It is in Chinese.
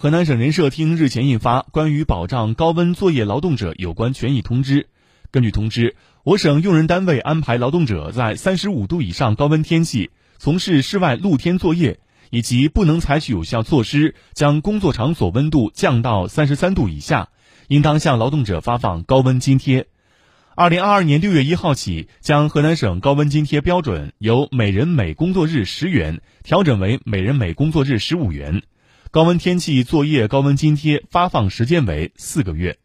河南省人社厅日前印发《关于保障高温作业劳动者有关权益通知》。根据通知，我省用人单位安排劳动者在三十五度以上高温天气从事室外露天作业，以及不能采取有效措施将工作场所温度降到三十三度以下，应当向劳动者发放高温津贴。二零二二年六月一号起，将河南省高温津贴标准由每人每工作日十元调整为每人每工作日十五元。高温天气作业高温津贴发放时间为四个月。